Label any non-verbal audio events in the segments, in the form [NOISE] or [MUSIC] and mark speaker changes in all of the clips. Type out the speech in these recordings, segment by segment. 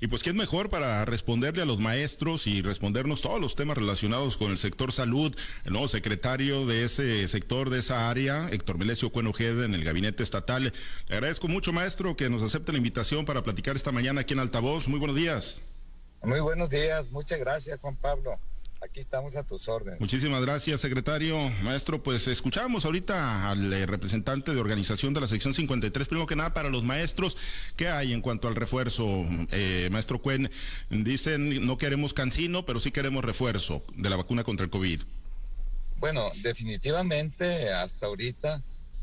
Speaker 1: Y pues, ¿quién mejor para responderle a los maestros y respondernos todos los temas relacionados con el sector salud? El nuevo secretario de ese sector, de esa área, Héctor Melesio Cuenojeda, en el gabinete estatal. Le agradezco mucho, maestro, que nos acepte la invitación para platicar esta mañana aquí en Altavoz. Muy buenos días.
Speaker 2: Muy buenos días. Muchas gracias, Juan Pablo. Aquí estamos a tus órdenes.
Speaker 1: Muchísimas gracias, secretario. Maestro, pues escuchamos ahorita al eh, representante de organización de la sección 53. Primero que nada, para los maestros, ¿qué hay en cuanto al refuerzo? Eh, maestro Cuen, dicen no queremos cancino, pero sí queremos refuerzo de la vacuna contra el COVID.
Speaker 2: Bueno, definitivamente hasta ahorita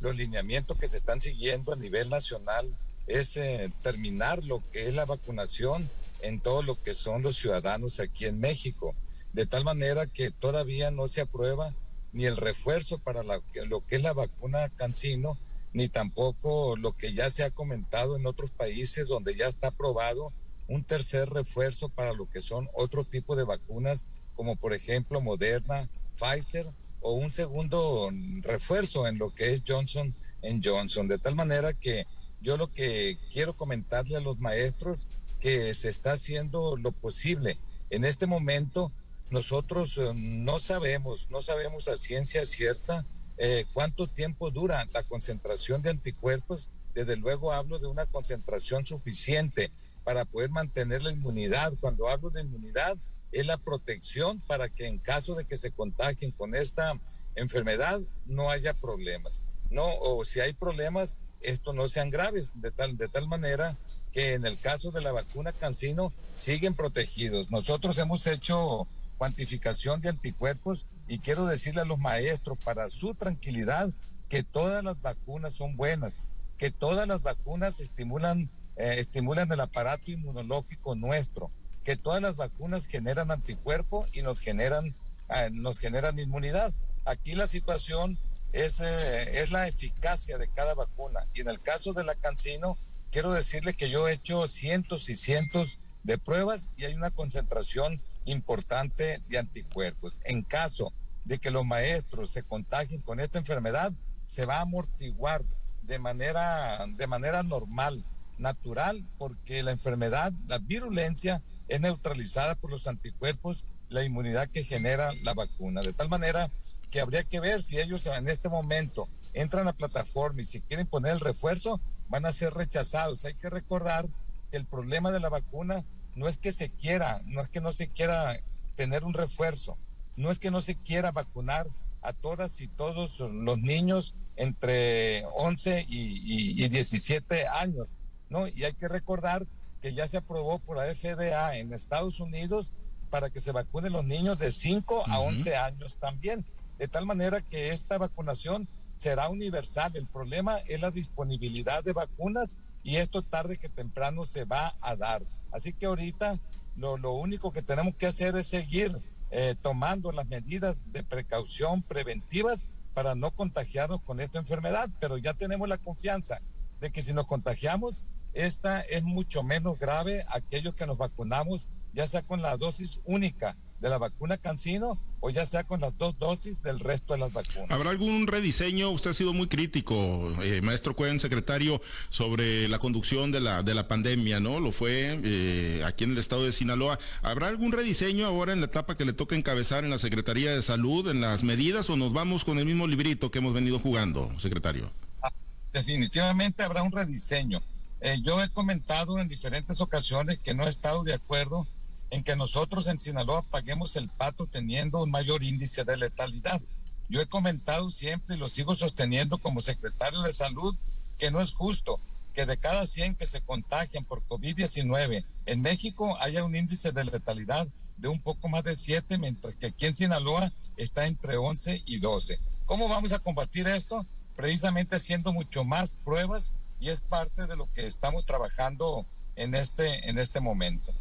Speaker 2: los lineamientos que se están siguiendo a nivel nacional es eh, terminar lo que es la vacunación en todo lo que son los ciudadanos aquí en México de tal manera que todavía no se aprueba ni el refuerzo para lo que es la vacuna Cancino, ni tampoco lo que ya se ha comentado en otros países donde ya está aprobado un tercer refuerzo para lo que son otro tipo de vacunas, como por ejemplo Moderna, Pfizer, o un segundo refuerzo en lo que es Johnson en Johnson. De tal manera que yo lo que quiero comentarle a los maestros que se está haciendo lo posible. En este momento nosotros eh, no sabemos, no sabemos a ciencia cierta eh, cuánto tiempo dura la concentración de anticuerpos. Desde luego hablo de una concentración suficiente para poder mantener la inmunidad. Cuando hablo de inmunidad, es la protección para que en caso de que se contagien con esta enfermedad no haya problemas. No, o si hay problemas, esto no sean graves, de tal, de tal manera que en el caso de la vacuna Cancino siguen protegidos. Nosotros hemos hecho cuantificación de anticuerpos y quiero decirle a los maestros para su tranquilidad que todas las vacunas son buenas, que todas las vacunas estimulan, eh, estimulan el aparato inmunológico nuestro, que todas las vacunas generan anticuerpos y nos generan, eh, nos generan inmunidad. Aquí la situación es, eh, es la eficacia de cada vacuna. Y en el caso de la Cancino, quiero decirle que yo he hecho cientos y cientos de pruebas y hay una concentración importante de anticuerpos. En caso de que los maestros se contagien con esta enfermedad, se va a amortiguar de manera, de manera normal, natural, porque la enfermedad, la virulencia, es neutralizada por los anticuerpos, la inmunidad que genera la vacuna. De tal manera que habría que ver si ellos en este momento entran a la plataforma y si quieren poner el refuerzo, van a ser rechazados. Hay que recordar que el problema de la vacuna no es que se quiera, no es que no se quiera tener un refuerzo, no es que no se quiera vacunar a todas y todos los niños entre 11 y, 17 años, ¿no? Y hay que recordar que ya se aprobó por la FDA en Estados Unidos para que se vacunen los niños de 5 a 11 años también, de tal manera que esta vacunación será universal. El problema es la disponibilidad de vacunas y esto tarde que temprano se va a dar. Así que ahorita lo, lo único que tenemos que hacer es seguir eh, tomando las medidas de precaución preventivas para no contagiarnos con esta enfermedad, pero ya tenemos la confianza de que si nos contagiamos, esta es mucho menos grave aquellos que nos vacunamos, ya sea con la dosis única de la vacuna Cancino o ya sea con las dos dosis del resto de las vacunas.
Speaker 1: ¿Habrá algún rediseño? Usted ha sido muy crítico, eh, maestro Cuen, secretario, sobre la conducción de la, de la pandemia, ¿no? Lo fue eh, aquí en el estado de Sinaloa. ¿Habrá algún rediseño ahora en la etapa que le toca encabezar en la Secretaría de Salud, en las medidas, o nos vamos con el mismo librito que hemos venido jugando, secretario?
Speaker 2: Ah, definitivamente habrá un rediseño. Eh, yo he comentado en diferentes ocasiones que no he estado de acuerdo en que nosotros en Sinaloa paguemos el pato teniendo un mayor índice de letalidad. Yo he comentado siempre y lo sigo sosteniendo como secretario de salud que no es justo que de cada 100 que se contagian por COVID-19 en México haya un índice de letalidad de un poco más de 7, mientras que aquí en Sinaloa está entre 11 y 12. ¿Cómo vamos a combatir esto? Precisamente haciendo mucho más pruebas y es parte de lo que estamos trabajando en este, en este momento.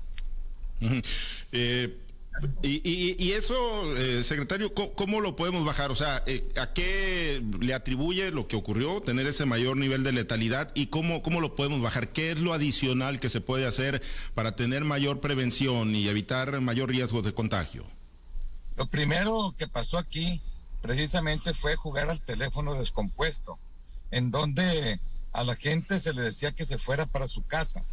Speaker 1: Eh, y, eso, eh, secretario, ¿cómo, lo podemos bajar? O sea, eh, ¿a qué le atribuye lo que ocurrió, tener ese mayor nivel de letalidad y cómo, cómo lo podemos bajar? ¿Qué es lo adicional que se puede hacer para tener mayor prevención y evitar mayor riesgo de contagio?
Speaker 2: Lo primero que pasó aquí precisamente fue jugar al teléfono descompuesto, en donde a la gente se le decía que se fuera para su casa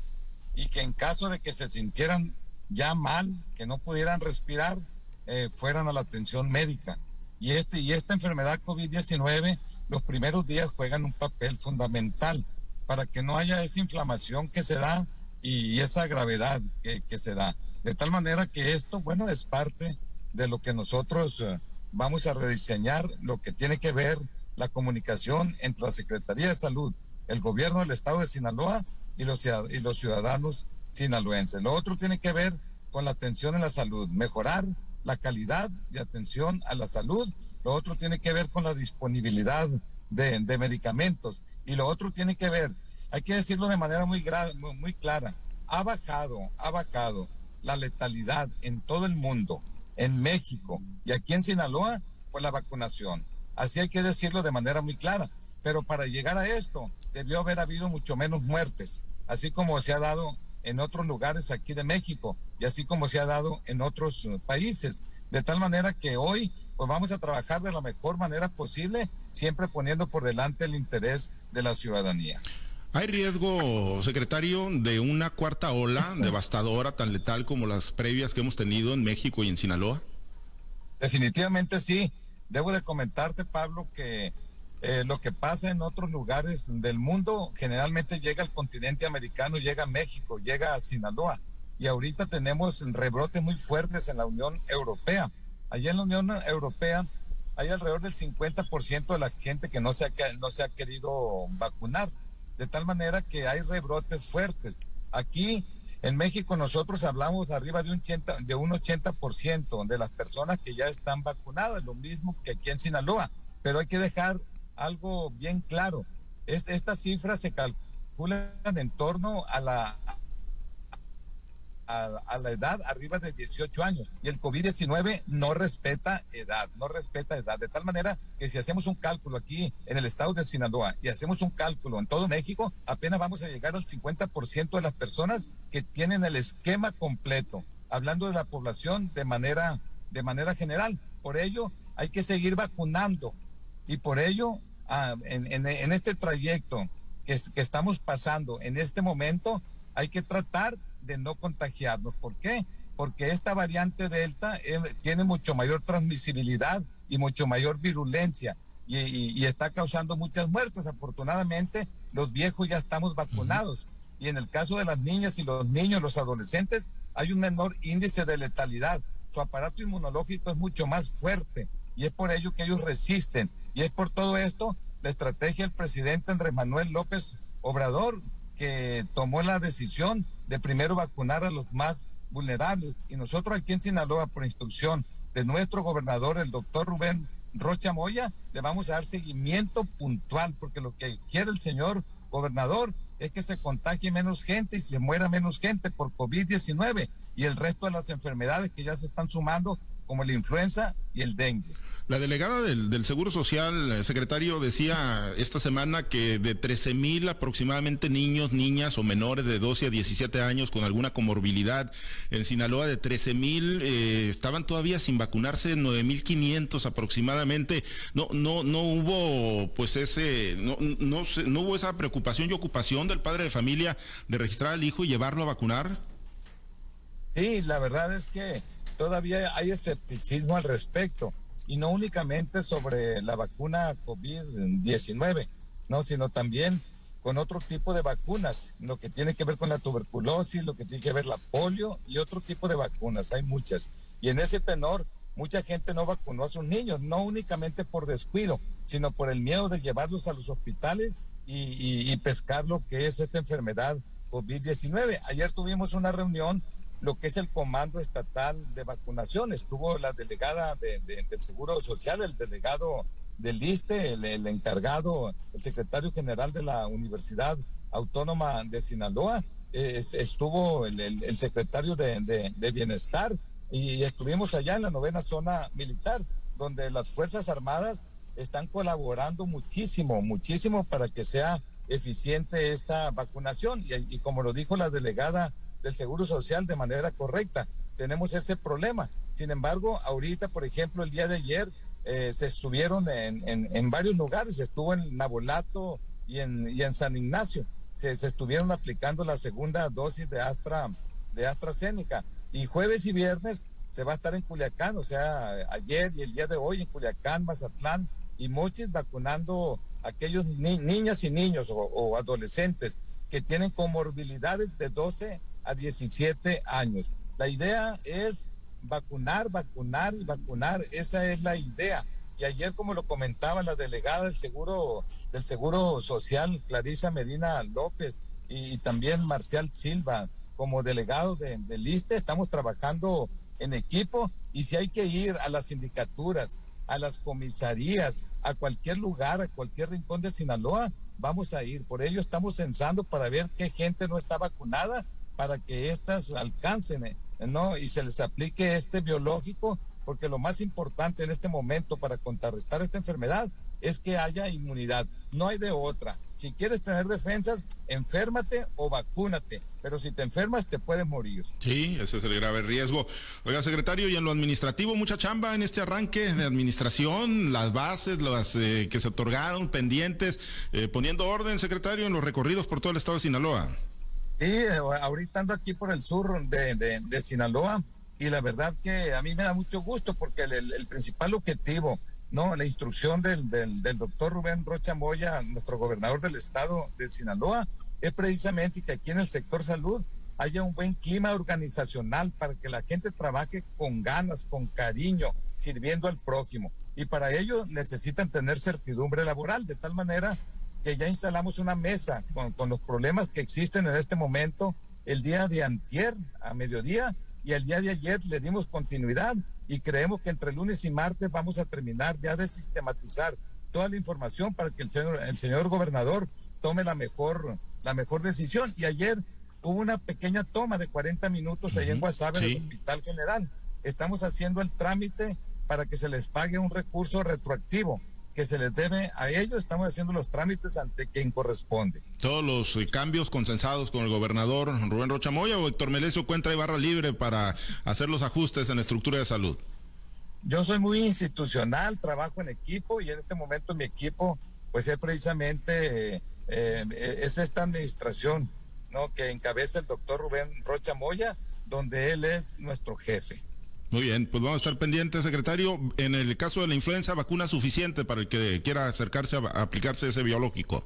Speaker 2: y que en caso de que se sintieran ya mal, que no pudieran respirar, eh, fueran a la atención médica. Y, este, y esta enfermedad COVID-19, los primeros días juegan un papel fundamental para que no haya esa inflamación que se da y, esa gravedad que, que, se da. De tal manera que esto, bueno, es parte de lo que nosotros eh, vamos a rediseñar, lo que tiene que ver la comunicación entre la Secretaría de Salud, el gobierno del estado de Sinaloa y los, y los ciudadanos sinaloenses. Lo otro tiene que ver con la atención en la salud, mejorar la calidad de atención a la salud. Lo otro tiene que ver con la disponibilidad de, de medicamentos. Y lo otro tiene que ver, hay que decirlo de manera muy, muy, muy clara, ha bajado, ha bajado la letalidad en todo el mundo, en México y aquí en Sinaloa, por la vacunación. Así hay que decirlo de manera muy clara. Pero para llegar a esto, debió haber habido mucho menos muertes, así como se ha dado en otros lugares aquí de México y así como se ha dado en otros eh, países. De tal manera que hoy pues vamos a trabajar de la mejor manera posible, siempre poniendo por delante el interés de la ciudadanía.
Speaker 1: ¿Hay riesgo, secretario, de una cuarta ola [LAUGHS] devastadora tan letal como las previas que hemos tenido en México y en Sinaloa?
Speaker 2: Definitivamente sí. Debo de comentarte, Pablo, que eh, lo que pasa en otros lugares del mundo generalmente llega al continente americano, llega a México, llega a Sinaloa. Y ahorita tenemos rebrotes muy fuertes en la Unión Europea. Allá en la Unión Europea hay alrededor del 50% de la gente que no se, ha, no se ha querido vacunar. De tal manera que hay rebrotes fuertes. Aquí en México nosotros hablamos arriba de un 80%, de un 80% de las personas que ya están vacunadas, lo mismo que aquí en Sinaloa. Pero hay que dejar algo bien claro. estas cifras se calculan en torno a la, a, la edad arriba de 18 años. Y el COVID-19 no respeta edad, no respeta edad. De tal manera que si hacemos un cálculo aquí en el estado de Sinaloa y hacemos un cálculo en todo México, apenas vamos a llegar al 50% de las personas que tienen el esquema completo, hablando de la población de manera, de manera general. Por ello, hay que seguir vacunando y por ello, ah, en, este trayecto que, estamos pasando en este momento, hay que tratar de no contagiarnos. ¿Por qué? Porque esta variante Delta eh, tiene mucho mayor transmisibilidad y mucho mayor virulencia y, está causando muchas muertes. Afortunadamente, los viejos ya estamos vacunados. Y en el caso de las niñas y los niños, los adolescentes, hay un menor índice de letalidad. Su aparato inmunológico es mucho más fuerte y es por ello que ellos resisten. Y es por todo esto la estrategia del presidente Andrés Manuel López Obrador, que tomó la decisión de primero vacunar a los más vulnerables. Y nosotros aquí en Sinaloa, por instrucción de nuestro gobernador, el doctor Rubén Rocha Moya, le vamos a dar seguimiento puntual, porque lo que quiere el señor gobernador es que se contagie menos gente y se muera menos gente por COVID-19 y el resto de las enfermedades que ya se están sumando, como la influenza y el dengue.
Speaker 1: La delegada del, Seguro Social, eh, secretario, decía esta semana que de 13 mil aproximadamente niños, niñas o menores de 12 a 17 años con alguna comorbilidad en Sinaloa, de 13 mil eh, estaban todavía sin vacunarse, 9 mil 500 aproximadamente. No, no, no hubo pues ese, no, no, no hubo esa preocupación y ocupación del padre de familia de registrar al hijo y llevarlo a vacunar.
Speaker 2: Sí, la verdad es que todavía hay escepticismo al respecto y no únicamente sobre la vacuna COVID-19, no, sino también con otro tipo de vacunas, lo que tiene que ver con la tuberculosis, lo que tiene que ver la polio y otro tipo de vacunas, hay muchas. Y en ese tenor, mucha gente no vacunó a sus niños, no únicamente por descuido, sino por el miedo de llevarlos a los hospitales y, y pescar lo que es esta enfermedad COVID-19. Ayer tuvimos una reunión lo que es el Comando Estatal de Vacunación. Estuvo la delegada del Seguro Social, el delegado del ISTE, el, encargado, el secretario general de la Universidad Autónoma de Sinaloa, estuvo el, secretario de, Bienestar y estuvimos allá en la novena zona militar, donde las Fuerzas Armadas están colaborando muchísimo, muchísimo para que sea eficiente esta vacunación. Y, como lo dijo la delegada del Seguro Social de manera correcta, tenemos ese problema. Sin embargo, ahorita, por ejemplo, el día de ayer eh, se estuvieron en, en, varios lugares, estuvo en Nabolato y en, y en San Ignacio. se, estuvieron aplicando la segunda dosis de Astra de AstraZeneca y jueves y viernes se va a estar en Culiacán, o sea, ayer y el día de hoy en Culiacán, Mazatlán y Mochis vacunando aquellos niñas y niños o, adolescentes que tienen comorbilidades de 12 a 17 años. La idea es vacunar, vacunar vacunar. Esa es la idea. Y ayer, como lo comentaba la delegada del Seguro, del Seguro Social, Clarisa Medina López, y, también Marcial Silva, como delegado de, de LISTE, estamos trabajando en equipo y si hay que ir a las sindicaturas, a las comisarías, a cualquier lugar, a cualquier rincón de Sinaloa, vamos a ir. Por ello estamos censando para ver qué gente no está vacunada para que éstas alcancen, eh, ¿no? Y se les aplique este biológico, porque lo más importante en este momento para contrarrestar esta enfermedad es que haya inmunidad. No hay de otra. Si quieres tener defensas, enférmate o vacúnate. Pero si te enfermas, te puedes morir.
Speaker 1: Sí, ese es el grave riesgo. Oiga, secretario, y en lo administrativo, mucha chamba en este arranque de administración, las bases, las eh, que se otorgaron, pendientes, eh, poniendo orden, secretario, en los recorridos por todo el estado de Sinaloa.
Speaker 2: Sí, ahorita ando aquí por el sur de, Sinaloa y la verdad que a mí me da mucho gusto porque el principal objetivo no, la instrucción del, del, doctor Rubén Rocha Moya, nuestro gobernador del estado de Sinaloa, es precisamente que aquí en el sector salud haya un buen clima organizacional para que la gente trabaje con ganas, con cariño, sirviendo al prójimo. Y para ello necesitan tener certidumbre laboral, de tal manera que ya instalamos una mesa con, con los problemas que existen en este momento el día de antier a mediodía y el día de ayer le dimos continuidad y creemos que entre lunes y martes vamos a terminar ya de sistematizar toda la información para que el señor, el señor gobernador tome la mejor, la mejor decisión. Y ayer hubo una pequeña toma de 40 minutos ahí en Guasave, en el Hospital General. Estamos haciendo el trámite para que se les pague un recurso retroactivo que se les debe a ellos, estamos haciendo los trámites ante quien corresponde.
Speaker 1: Todos los eh, cambios consensados con el gobernador Rubén Rocha Moya o Héctor Melesio cuenta y barra libre para hacer los ajustes en la estructura de salud.
Speaker 2: Yo soy muy institucional, trabajo en equipo y en este momento mi equipo pues es precisamente eh, es esta administración ¿no? que encabeza el doctor Rubén Rocha Moya, donde él es nuestro jefe.
Speaker 1: Muy bien, pues vamos a estar pendientes, secretario. En el caso de la influenza, vacuna suficiente para el que quiera acercarse a, aplicarse ese biológico.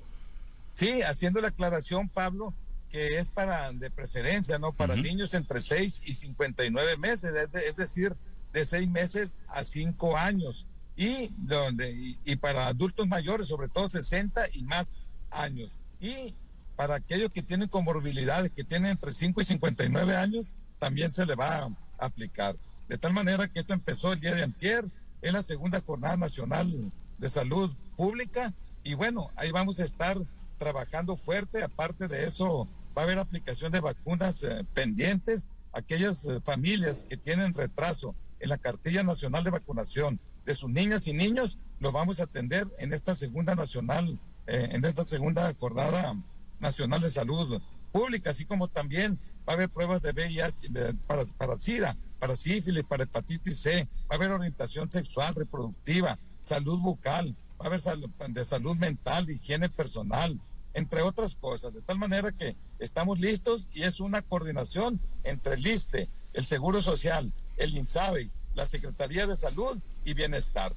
Speaker 2: Sí, haciendo la aclaración, Pablo, que es para de preferencia, ¿no? Para niños entre 6 y 59 meses, es, decir, de 6 meses a 5 años. Y, donde, y, para adultos mayores, sobre todo 60 y más años. Y para aquellos que tienen comorbilidades, que tienen entre 5 y 59 años, también se le va a aplicar. De tal manera que esto empezó el día de antier, es la segunda jornada nacional de salud pública y bueno, ahí vamos a estar trabajando fuerte. Aparte de eso, va a haber aplicación de vacunas eh, pendientes. Aquellas eh, familias que tienen retraso en la cartilla nacional de vacunación de sus niñas y niños, los vamos a atender en esta segunda nacional, eh, en esta segunda jornada nacional de salud pública, así como también va a haber pruebas de VIH para, para SIDA, para sífilis, para hepatitis C, va a haber orientación sexual, reproductiva, salud bucal, va a haber de salud mental, higiene personal, entre otras cosas, de tal manera que estamos listos y es una coordinación entre el ISTE, el Seguro Social, el INSABE, la Secretaría de Salud y Bienestar.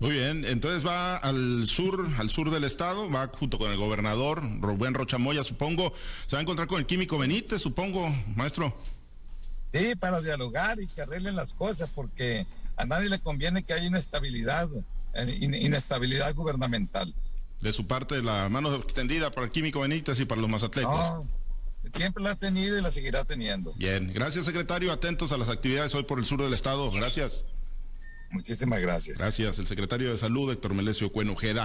Speaker 1: Muy bien, entonces va al sur, al sur del estado, va junto con el gobernador Rubén Rochamoya, supongo. Se va a encontrar con el químico Benítez, supongo, maestro.
Speaker 2: Sí, para dialogar y que arreglen las cosas, porque a nadie le conviene que haya inestabilidad, eh, inestabilidad gubernamental.
Speaker 1: De su parte, la mano extendida para el químico Benítez y para los mazatlecos. No,
Speaker 2: siempre la ha tenido y la seguirá teniendo.
Speaker 1: Bien, gracias secretario, atentos a las actividades hoy por el sur del estado. Gracias.
Speaker 2: Muchísimas gracias.
Speaker 1: Gracias, el secretario de Salud, Héctor Melesio Cuenojeda.